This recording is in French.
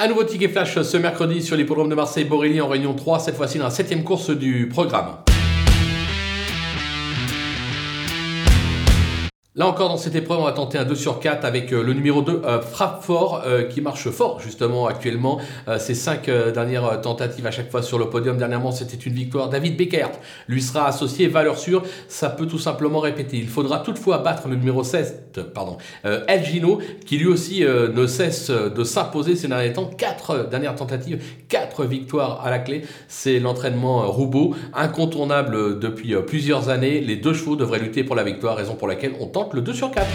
Un nouveau ticket flash ce mercredi sur l'hippodrome de Marseille-Borelli en réunion 3, cette fois-ci dans la septième course du programme. Là encore, dans cette épreuve, on va tenter un 2 sur 4 avec euh, le numéro 2, euh, Frappe Fort, euh, qui marche fort justement actuellement. Ces cinq dernières tentatives à chaque fois sur le podium. Dernièrement, c'était une victoire. David Beckert lui sera associé, valeur sûre. Ça peut tout simplement répéter. Il faudra toutefois battre le numéro 16, pardon, El Gino, qui lui aussi ne cesse de s'imposer ces derniers temps. Quatre dernières tentatives, quatre victoires à la clé. C'est l'entraînement Roubaud, incontournable depuis plusieurs années. Les deux chevaux devraient lutter pour la victoire, raison pour laquelle on tente le 2 sur 4.